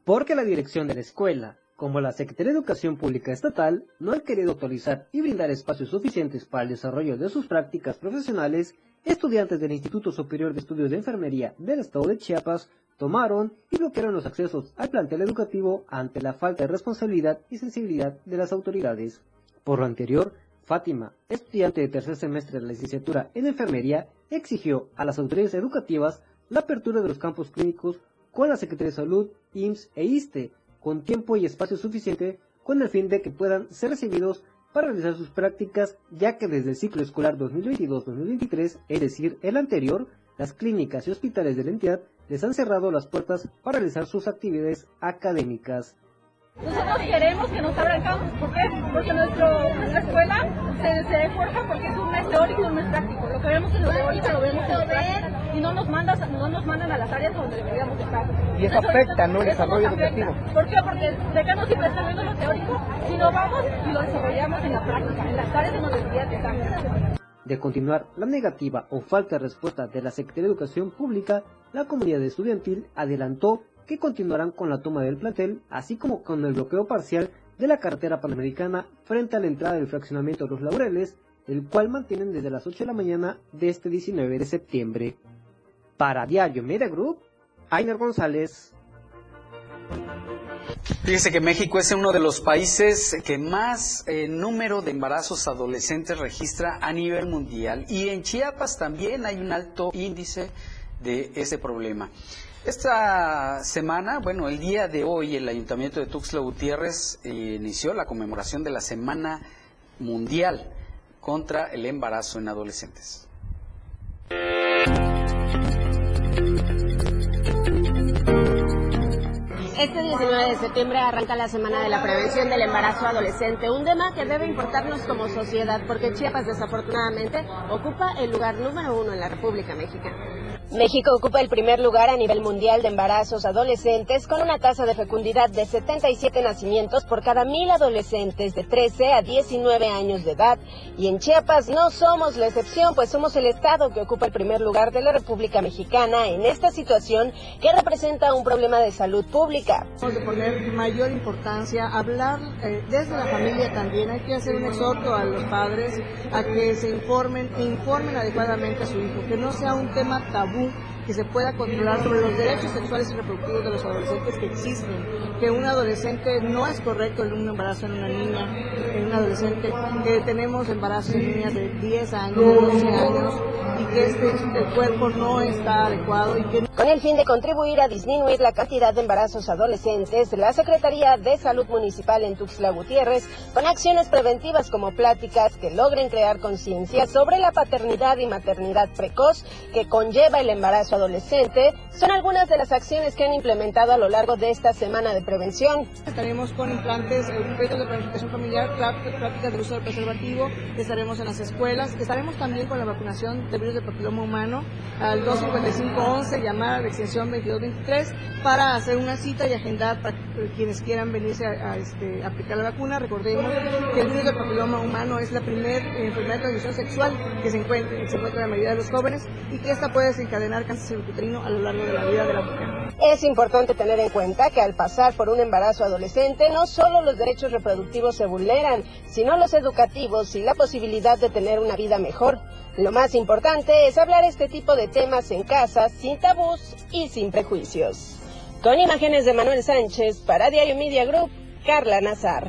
Porque la dirección de la escuela, como la Secretaría de Educación Pública Estatal, no ha querido autorizar y brindar espacios suficientes para el desarrollo de sus prácticas profesionales, estudiantes del Instituto Superior de Estudios de Enfermería del Estado de Chiapas tomaron y bloquearon los accesos al plantel educativo ante la falta de responsabilidad y sensibilidad de las autoridades. Por lo anterior, Fátima, estudiante de tercer semestre de la licenciatura en enfermería, exigió a las autoridades educativas la apertura de los campos clínicos con la Secretaría de Salud, IMSS e ISTE, con tiempo y espacio suficiente con el fin de que puedan ser recibidos para realizar sus prácticas, ya que desde el ciclo escolar 2022-2023, es decir, el anterior, las clínicas y hospitales de la entidad les han cerrado las puertas para realizar sus actividades académicas. Nosotros queremos que nos abran campus, ¿por qué? Porque nuestro, nuestra escuela se, se forja porque es un mes teórico y un mes práctico. Lo que vemos en lo teórico lo vemos en lo práctico. Y no nos, mandas, no nos mandan a las áreas donde deberíamos estar. Y eso, afecta, ¿no? El desarrollo educativo. ¿Por qué? Porque decano siempre está viendo lo teórico y no vamos y lo desarrollamos en la práctica, en las áreas donde debería estar. De continuar la negativa o falta de respuesta de la Secretaría de Educación Pública, la comunidad estudiantil adelantó que continuarán con la toma del plantel, así como con el bloqueo parcial de la carretera panamericana frente a la entrada del fraccionamiento de los Laureles, el cual mantienen desde las 8 de la mañana de este 19 de septiembre. Para Diario Media Group, Ainer González. Fíjese que México es uno de los países que más eh, número de embarazos adolescentes registra a nivel mundial y en Chiapas también hay un alto índice de ese problema. Esta semana, bueno, el día de hoy el Ayuntamiento de Tuxtla Gutiérrez eh, inició la conmemoración de la Semana Mundial contra el Embarazo en Adolescentes. Este 19 de septiembre arranca la Semana de la Prevención del Embarazo Adolescente, un tema que debe importarnos como sociedad porque Chiapas desafortunadamente ocupa el lugar número uno en la República Mexicana. México ocupa el primer lugar a nivel mundial de embarazos adolescentes con una tasa de fecundidad de 77 nacimientos por cada mil adolescentes de 13 a 19 años de edad. Y en Chiapas no somos la excepción, pues somos el estado que ocupa el primer lugar de la República Mexicana en esta situación que representa un problema de salud pública. De poner mayor importancia, hablar eh, desde la familia también. Hay que hacer un exhorto a los padres a que se informen informen adecuadamente a su hijo, que no sea un tema tabú me? Que se pueda controlar sobre los derechos sexuales y reproductivos de los adolescentes que existen, que un adolescente no es correcto en un embarazo en una niña, en un adolescente, que tenemos embarazos en niñas de 10 años, 12 años, y que este, el cuerpo no está adecuado y que... Con el fin de contribuir a disminuir la cantidad de embarazos adolescentes, la Secretaría de Salud Municipal en Tuxtla Gutiérrez, con acciones preventivas como pláticas que logren crear conciencia sobre la paternidad y maternidad precoz que conlleva el embarazo adolescente, son algunas de las acciones que han implementado a lo largo de esta semana de prevención. Estaremos con implantes, proyectos de planificación familiar, prácticas de uso del preservativo, estaremos en las escuelas, estaremos también con la vacunación de virus de papiloma humano al 25511, llamar a la extensión 2223 para hacer una cita y agendar para quienes quieran venirse a, este, aplicar la vacuna. Recordemos que el virus del papiloma humano es la primera enfermedad de transmisión sexual que se encuentra, se encuentra en la mayoría de los jóvenes y que esta puede desencadenar cáncer cervicuterino a lo largo de la vida de la mujer. Es importante tener en cuenta que al pasar por un embarazo adolescente no solo los derechos reproductivos se vulneran, sino los educativos y la posibilidad de tener una vida mejor. Lo más importante es hablar este tipo de temas en casa sin tabús y sin prejuicios. Con imágenes de Manuel Sánchez para Diario Media Group, Carla Nazar.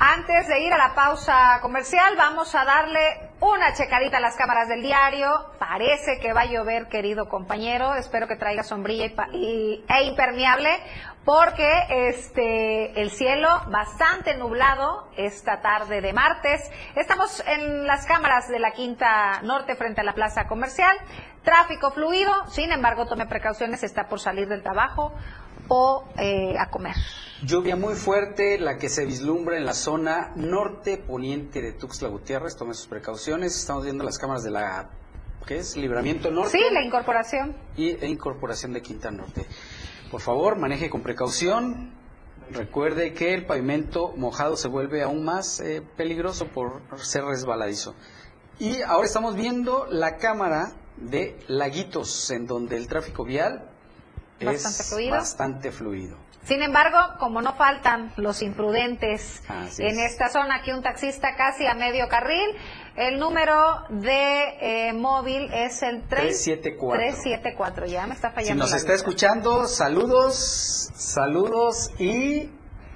Antes de ir a la pausa comercial, vamos a darle una checadita a las cámaras del diario. Parece que va a llover, querido compañero. Espero que traiga sombrilla y, e impermeable, porque este el cielo bastante nublado esta tarde de martes. Estamos en las cámaras de la Quinta Norte frente a la plaza comercial. Tráfico fluido, sin embargo, tome precauciones, está por salir del trabajo o eh, a comer. Lluvia muy fuerte, la que se vislumbra en la zona norte poniente de Tuxtla Gutiérrez. Tome sus precauciones. Estamos viendo las cámaras de la ¿qué es? Libramiento Norte. Sí, la incorporación. Y e incorporación de Quinta Norte. Por favor, maneje con precaución. Recuerde que el pavimento mojado se vuelve aún más eh, peligroso por ser resbaladizo. Y ahora estamos viendo la cámara de Laguitos, en donde el tráfico vial bastante es fluido. bastante fluido. Sin embargo, como no faltan los imprudentes en esta zona, aquí un taxista casi a medio carril, el número de eh, móvil es el 374. 374, ya me está fallando. Si nos está escuchando, saludos, saludos y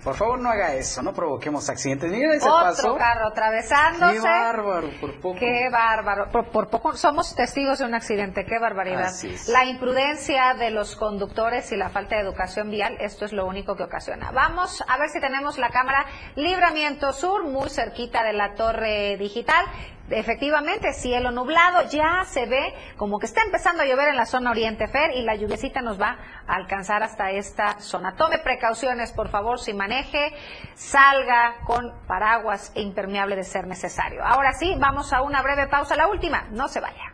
por favor, no haga eso, no provoquemos accidentes. Miren ese Otro carro atravesándose. Qué bárbaro, por poco. Qué bárbaro. Por, poco somos testigos de un accidente, qué barbaridad. La imprudencia de los conductores y la falta de educación vial, esto es lo único que ocasiona. Vamos a ver si tenemos la cámara Libramiento Sur, muy cerquita de la torre digital efectivamente, cielo nublado, ya se ve como que está empezando a llover en la zona oriente Fer y la lluviecita nos va a alcanzar hasta esta zona. Tome precauciones, por favor, si maneje, salga con paraguas e impermeable de ser necesario. Ahora sí, vamos a una breve pausa, la última, no se vaya.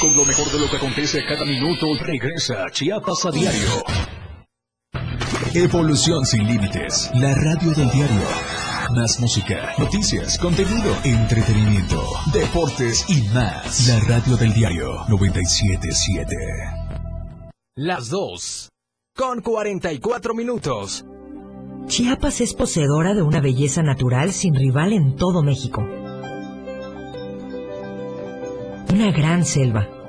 Con lo mejor de lo que acontece cada minuto, regresa Chiapas a diario. Evolución sin límites, la radio del diario. Más música, noticias, contenido, entretenimiento, deportes y más. La radio del diario 977. Las 2. Con 44 minutos. Chiapas es poseedora de una belleza natural sin rival en todo México. Una gran selva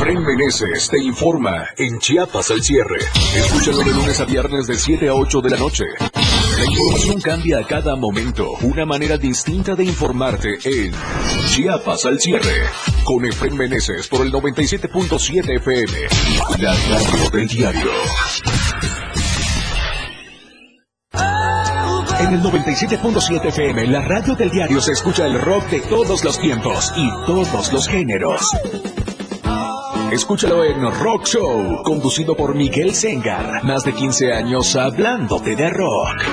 Efraín Meneses te informa en Chiapas al cierre. Escúchalo de lunes a viernes de 7 a 8 de la noche. La información cambia a cada momento. Una manera distinta de informarte en Chiapas al cierre. Con Efraín Meneses por el 97.7 FM. La radio del diario. En el 97.7 FM, la radio del diario se escucha el rock de todos los tiempos y todos los géneros. Escúchalo en Rock Show, conducido por Miguel Sengar. Más de 15 años hablándote de rock.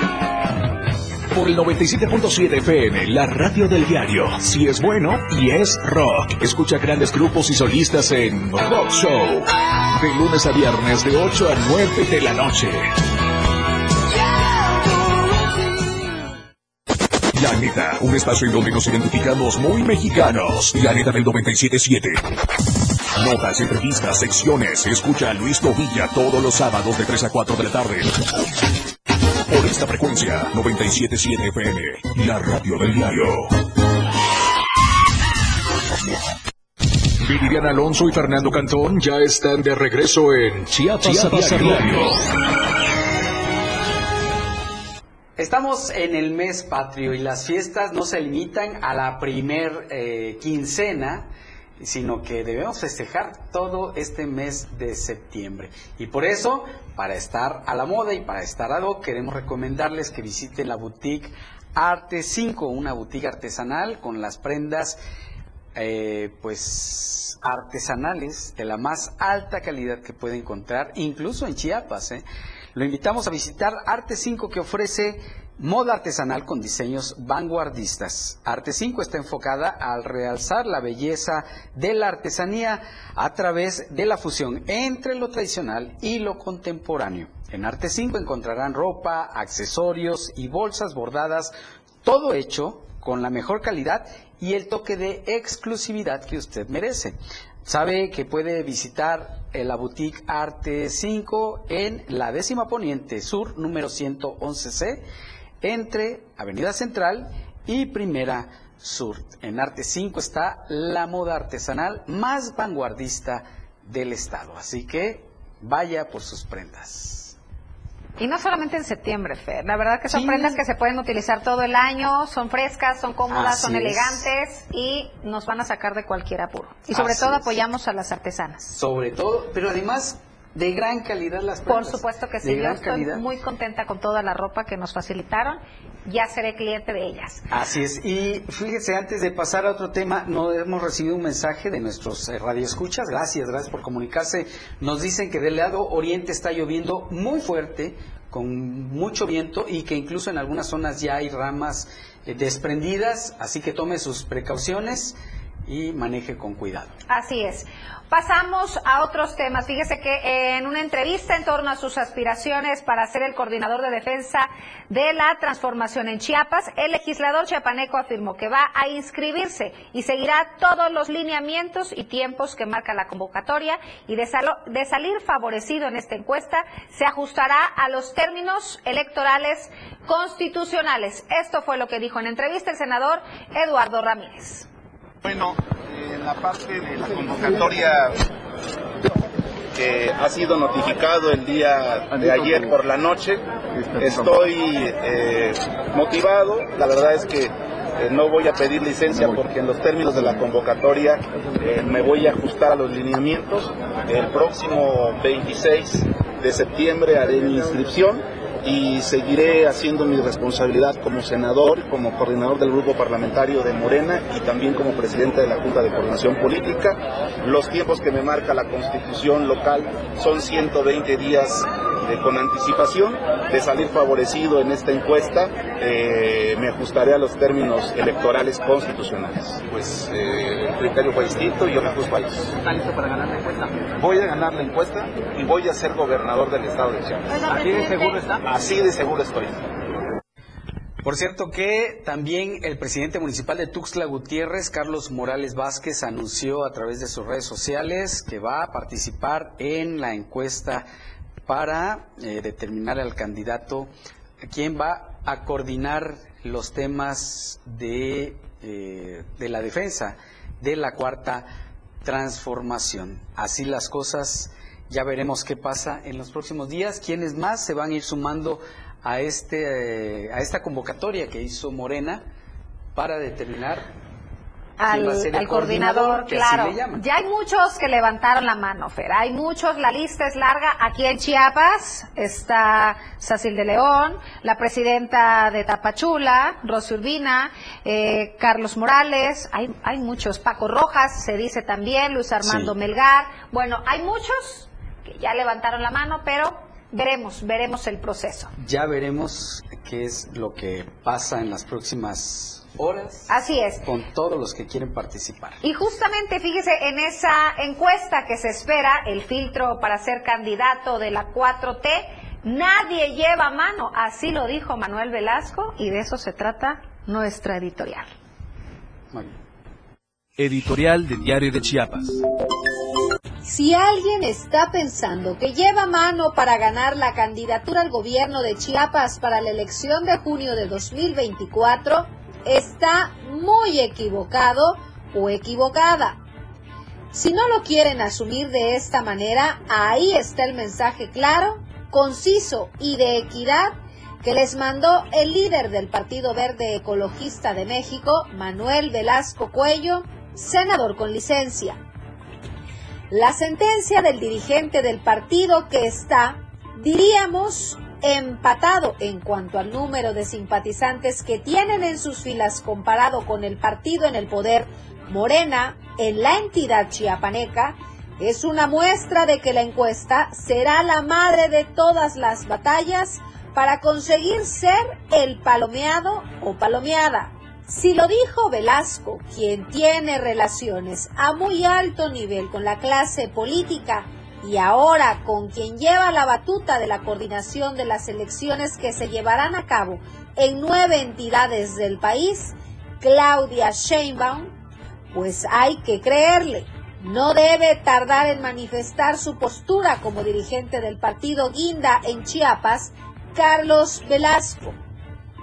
Por el 97.7 FM, la radio del diario. Si es bueno y es rock. Escucha grandes grupos y solistas en Rock Show. De lunes a viernes de 8 a 9 de la noche. La neta, un espacio en donde nos identificamos muy mexicanos. La neta del 97.7. Notas, entrevistas, secciones. Escucha a Luis Tobilla todos los sábados de 3 a 4 de la tarde. Por esta frecuencia, 97.7 FM, la radio del diario. Viridiana Alonso y Fernando Cantón ya están de regreso en Chiapas, Chiapas a diario. Estamos en el mes patrio y las fiestas no se limitan a la primer eh, quincena, sino que debemos festejar todo este mes de septiembre. Y por eso, para estar a la moda y para estar hoc, queremos recomendarles que visiten la boutique Arte 5, una boutique artesanal con las prendas eh, pues artesanales de la más alta calidad que puede encontrar, incluso en Chiapas. ¿eh? Lo invitamos a visitar Arte 5 que ofrece moda artesanal con diseños vanguardistas. Arte 5 está enfocada al realzar la belleza de la artesanía a través de la fusión entre lo tradicional y lo contemporáneo. En Arte 5 encontrarán ropa, accesorios y bolsas bordadas, todo hecho con la mejor calidad y el toque de exclusividad que usted merece. Sabe que puede visitar eh, la boutique Arte 5 en la décima poniente sur, número 111C, entre Avenida Central y Primera Sur. En Arte 5 está la moda artesanal más vanguardista del estado. Así que vaya por sus prendas. Y no solamente en septiembre, Fer. La verdad que son Sí. prendas que se pueden utilizar todo el año, son frescas, son cómodas, Así son es. elegantes y nos van a sacar de cualquier apuro. Y sobre Así todo es. apoyamos a las artesanas. Sobre todo, pero además de gran calidad las Por prendas. supuesto que sí, De yo gran estoy calidad. muy contenta con toda la ropa que nos facilitaron. Ya seré cliente de ellas. Así es. Y fíjese, antes de pasar a otro tema, no hemos recibido un mensaje de nuestros eh, radioescuchas. Gracias, gracias por comunicarse. Nos dicen que del lado oriente está lloviendo muy fuerte, con mucho viento y que incluso en algunas zonas ya hay ramas eh, desprendidas. Así que tome sus precauciones y maneje con cuidado. Así es. Pasamos a otros temas. Fíjese que en una entrevista en torno a sus aspiraciones para ser el coordinador de defensa de la transformación en Chiapas, el legislador chiapaneco afirmó que va a inscribirse y seguirá todos los lineamientos y tiempos que marca la convocatoria y de, salo- de salir favorecido en esta encuesta se ajustará a los términos electorales constitucionales. Esto fue lo que dijo en entrevista el senador Eduardo Ramírez. Bueno, en la parte de la convocatoria que ha sido notificado el día de ayer por la noche, estoy eh, motivado. La verdad es que eh, no voy a pedir licencia porque en los términos de la convocatoria eh, me voy a ajustar a los lineamientos. El próximo 26 de septiembre haré mi inscripción y seguiré haciendo mi responsabilidad como senador, como coordinador del grupo parlamentario de Morena y también como presidente de la Junta de Coordinación Política. Los tiempos que me marca la constitución local son 120 días de- con anticipación de salir favorecido en esta encuesta eh, me ajustaré a los términos electorales constitucionales. Pues eh, el criterio fue distinto y yo me ajusto a eso. ¿Está listo para ganar la encuesta? Voy a ganar la encuesta y voy a ser gobernador del estado de Chiapas. ¿Así de seguro está? Así de seguro estoy. Por cierto que también el presidente municipal de Tuxtla Gutiérrez, Carlos Morales Vázquez, anunció a través de sus redes sociales que va a participar en la encuesta para eh, determinar al candidato quien va a coordinar los temas de, eh, de la defensa de la cuarta transformación. Así las cosas, ya veremos qué pasa en los próximos días, quiénes más se van a ir sumando a, este, eh, a esta convocatoria que hizo Morena para determinar quién al, coordinador, que así claro. le llaman. Ya hay muchos que levantaron la mano, Fer. Hay muchos, la lista es larga. Aquí en Chiapas está Sacil de León, la presidenta de Tapachula, Rosy Urbina, eh, Carlos Morales, hay, hay muchos. Paco Rojas, se dice también, Luis Armando Sí. Melgar. Bueno, hay muchos que ya levantaron la mano, pero veremos, veremos el proceso. Ya veremos qué es lo que pasa en las próximas horas Así es. con todos los que quieren participar. Y justamente, fíjese, en esa encuesta que se espera, el filtro para ser candidato de la 4T, nadie lleva mano. Así lo dijo Manuel Velasco y de eso se trata nuestra editorial. Editorial de Diario de Chiapas. Si alguien está pensando que lleva mano para ganar la candidatura al gobierno de Chiapas para la elección de junio de 2024, está muy equivocado o equivocada. Si no lo quieren asumir de esta manera, ahí está el mensaje claro, conciso y de equidad que les mandó el líder del Partido Verde Ecologista de México, Manuel Velasco Cuello, senador con licencia. La sentencia del dirigente del partido que está, diríamos, empatado en cuanto al número de simpatizantes que tienen en sus filas comparado con el partido en el poder, Morena, en la entidad chiapaneca, es una muestra de que la encuesta será la madre de todas las batallas para conseguir ser el palomeado o palomeada. Si lo dijo Velasco, quien tiene relaciones a muy alto nivel con la clase política y ahora con quien lleva la batuta de la coordinación de las elecciones que se llevarán a cabo en nueve entidades del país, Claudia Sheinbaum, pues hay que creerle. No debe tardar en manifestar su postura como dirigente del partido Guinda en Chiapas, Carlos Velasco.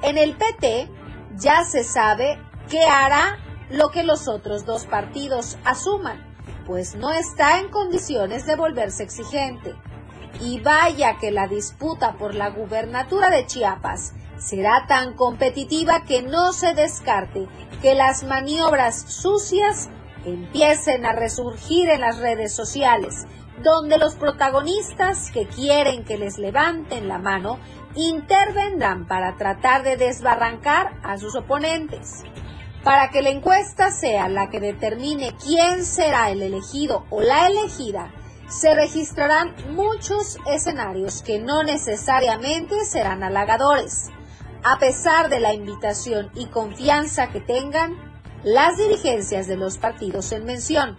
En el PT ya se sabe que hará lo que los otros dos partidos asuman, pues no está en condiciones de volverse exigente. Y vaya que la disputa por la gubernatura de Chiapas será tan competitiva que no se descarte que las maniobras sucias empiecen a resurgir en las redes sociales, donde los protagonistas que quieren que les levanten la mano intervendrán para tratar de desbarrancar a sus oponentes. Para que la encuesta sea la que determine quién será el elegido o la elegida, se registrarán muchos escenarios que no necesariamente serán halagadores. A pesar de la invitación y confianza que tengan las dirigencias de los partidos en mención,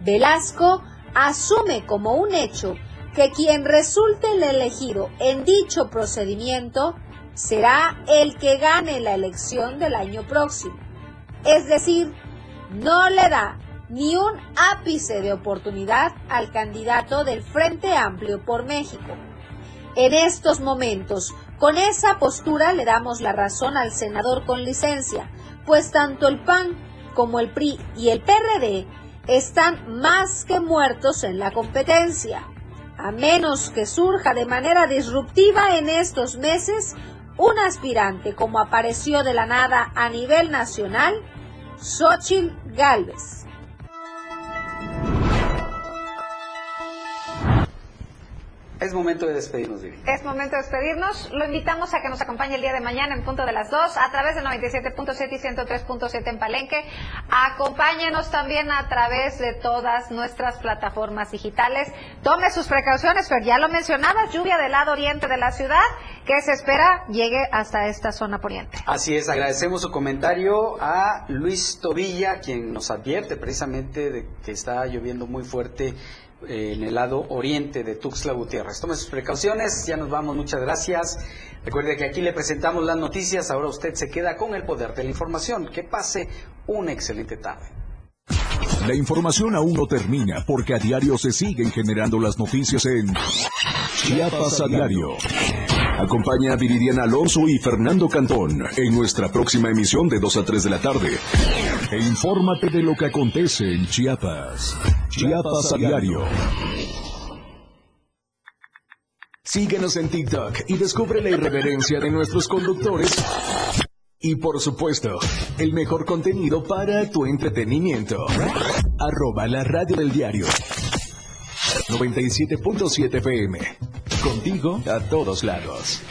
Velasco asume como un hecho que quien resulte el elegido en dicho procedimiento será el que gane la elección del año próximo. Es decir, no le da ni un ápice de oportunidad al candidato del Frente Amplio por México. En estos momentos, con esa postura le damos la razón al senador con licencia, pues tanto el PAN como el PRI y el PRD están más que muertos en la competencia a menos que surja de manera disruptiva en estos meses un aspirante como apareció de la nada a nivel nacional, Xochitl Galvez. Es momento de despedirnos, Vivi. Es momento de despedirnos. Lo invitamos a que nos acompañe el día de mañana en punto de las 2 a través de 97.7 y 103.7 en Palenque. Acompáñenos también a través de todas nuestras plataformas digitales. Tome sus precauciones, pero ya lo mencionabas, lluvia del lado oriente de la ciudad que se espera llegue hasta esta zona poniente. Así es, agradecemos su comentario a Luis Tobilla, quien nos advierte precisamente de que está lloviendo muy fuerte en el lado oriente de Tuxtla Gutiérrez. Tome sus precauciones, ya nos vamos, muchas gracias. Recuerde que aquí le presentamos las noticias, ahora usted se queda con el poder de la información. Que pase una excelente tarde. La información aún no termina porque a diario se siguen generando las noticias en Chiapas a diario. Acompaña a Viridiana Alonso y Fernando Cantón en nuestra próxima emisión de 2 a 3 de la tarde. E infórmate de lo que acontece en Chiapas. Chiapas a diario. Síguenos en TikTok y descubre la irreverencia de nuestros conductores. Y por supuesto, el mejor contenido para tu entretenimiento. Arroba la radio del diario. 97.7 FM. Contigo a todos lados.